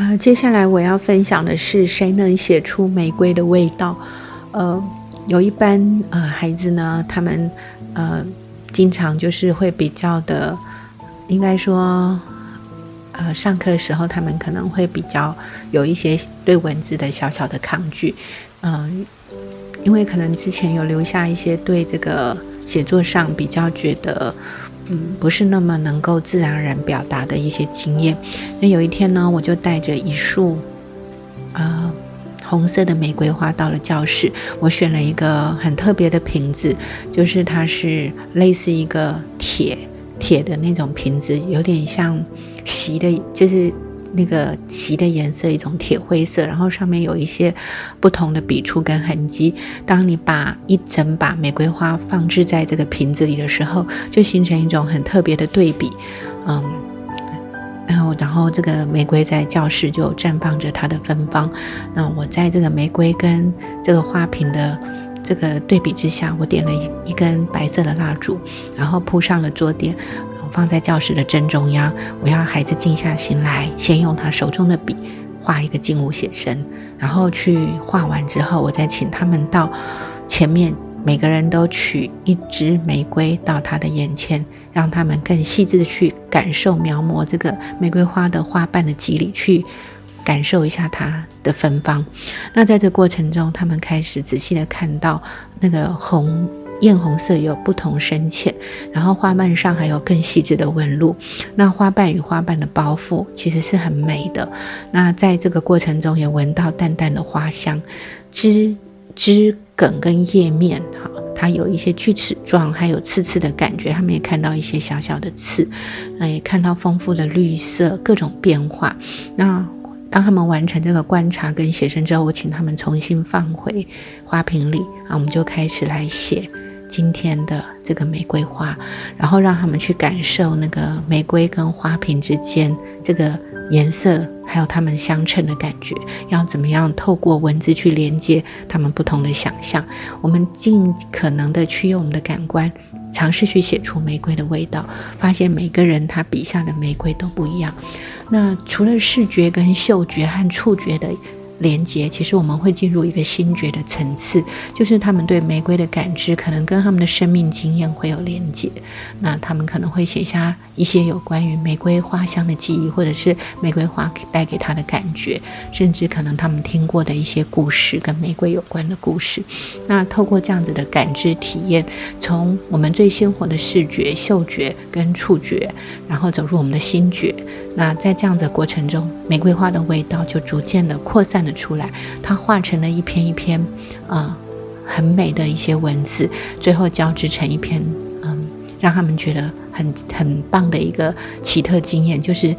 啊，接下来我要分享的是谁能写出玫瑰的味道？呃，有一班呃孩子呢，他们呃经常就是会比较的，应该说，呃，上课的时候他们可能会比较有一些对文字的小小的抗拒，嗯，因为可能之前有留下一些对这个写作上比较觉得。嗯，不是那么能够自然而然表达的一些经验。那有一天呢，我就带着一束，呃，红色的玫瑰花到了教室。我选了一个很特别的瓶子，就是它是类似一个铁铁的那种瓶子，有点像锡的，就是。那个旗的颜色一种铁灰色，然后上面有一些不同的笔触跟痕迹。当你把一整把玫瑰花放置在这个瓶子里的时候，就形成一种很特别的对比。嗯，然后，然后这个玫瑰在教室就绽放着它的芬芳。那我在这个玫瑰跟这个花瓶的这个对比之下，我点了一一根白色的蜡烛，然后铺上了桌垫。放在教室的正中央，我要孩子静下心来，先用他手中的笔画一个静物写生，然后去画完之后，我再请他们到前面，每个人都取一支玫瑰到他的眼前，让他们更细致的去感受描摹这个玫瑰花的花瓣的肌理，去感受一下它的芬芳。那在这过程中，他们开始仔细的看到那个红。艳红色有不同深浅，然后花瓣上还有更细致的纹路。那花瓣与花瓣的包覆其实是很美的。那在这个过程中也闻到淡淡的花香，枝枝梗跟叶面，哈，它有一些锯齿状，还有刺刺的感觉。他们也看到一些小小的刺，那也看到丰富的绿色各种变化。那当他们完成这个观察跟写生之后，我请他们重新放回花瓶里，啊，我们就开始来写。今天的这个玫瑰花，然后让他们去感受那个玫瑰跟花瓶之间这个颜色，还有它们相衬的感觉，要怎么样透过文字去连接他们不同的想象。我们尽可能的去用我们的感官，尝试去写出玫瑰的味道，发现每个人他笔下的玫瑰都不一样。那除了视觉跟嗅觉和触觉的。连接，其实我们会进入一个心觉的层次，就是他们对玫瑰的感知，可能跟他们的生命经验会有连接。那他们可能会写下一些有关于玫瑰花香的记忆，或者是玫瑰花带给他的感觉，甚至可能他们听过的一些故事，跟玫瑰有关的故事。那透过这样子的感知体验，从我们最鲜活的视觉、嗅觉跟触觉，然后走入我们的心觉。那在这样的过程中，玫瑰花的味道就逐渐的扩散了出来，它画成了一篇一篇，啊，很美的一些文字，最后交织成一篇，嗯，让他们觉得很很棒的一个奇特经验，就是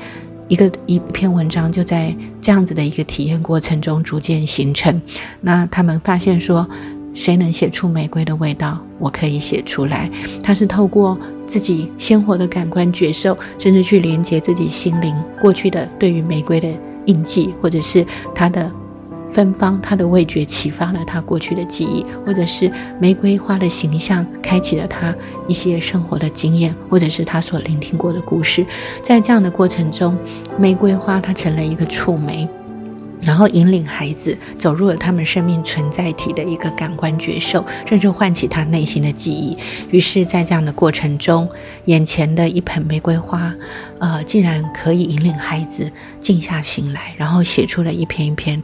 一个一篇文章就在这样子的一个体验过程中逐渐形成。那他们发现说。谁能写出玫瑰的味道？我可以写出来。他是透过自己鲜活的感官觉受，甚至去连接自己心灵过去的对于玫瑰的印记，或者是它的芬芳、它的味觉启发了他过去的记忆，或者是玫瑰花的形象开启了他一些生活的经验，或者是他所聆听过的故事。在这样的过程中，玫瑰花它成了一个触媒。然后引领孩子走入了他们生命存在体的一个感官觉受，甚至唤起他内心的记忆。于是，在这样的过程中，眼前的一盆玫瑰花，呃，竟然可以引领孩子静下心来，然后写出了一篇一篇，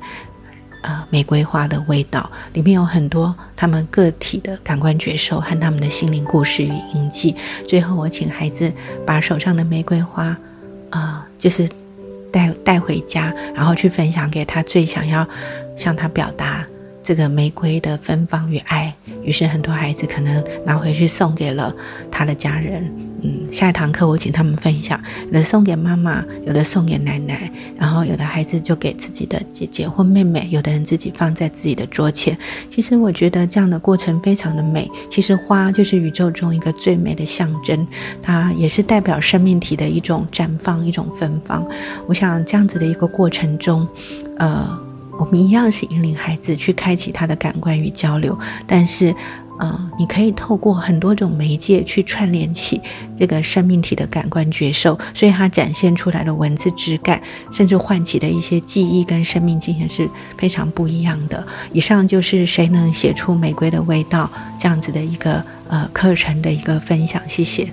呃，玫瑰花的味道。里面有很多他们个体的感官觉受和他们的心灵故事与印记。最后，我请孩子把手上的玫瑰花，啊，就是。带带回家，然后去分享给他最想要向他表达这个玫瑰的芬芳与爱。于是很多孩子可能拿回去送给了他的家人。嗯，下一堂课我请他们分享，有的送给妈妈，有的送给奶奶，然后有的孩子就给自己的姐姐或妹妹，有的人自己放在自己的桌前。其实我觉得这样的过程非常的美。其实花就是宇宙中一个最美的象征，它也是代表生命体的一种绽放，一种芬芳。我想这样子的一个过程中，呃，我们一样是引领孩子去开启他的感官与交流，但是。嗯，你可以透过很多种媒介去串联起这个生命体的感官觉受，所以它展现出来的文字质感，甚至唤起的一些记忆跟生命经验是非常不一样的。以上就是谁能写出玫瑰的味道这样子的一个呃课程的一个分享，谢谢。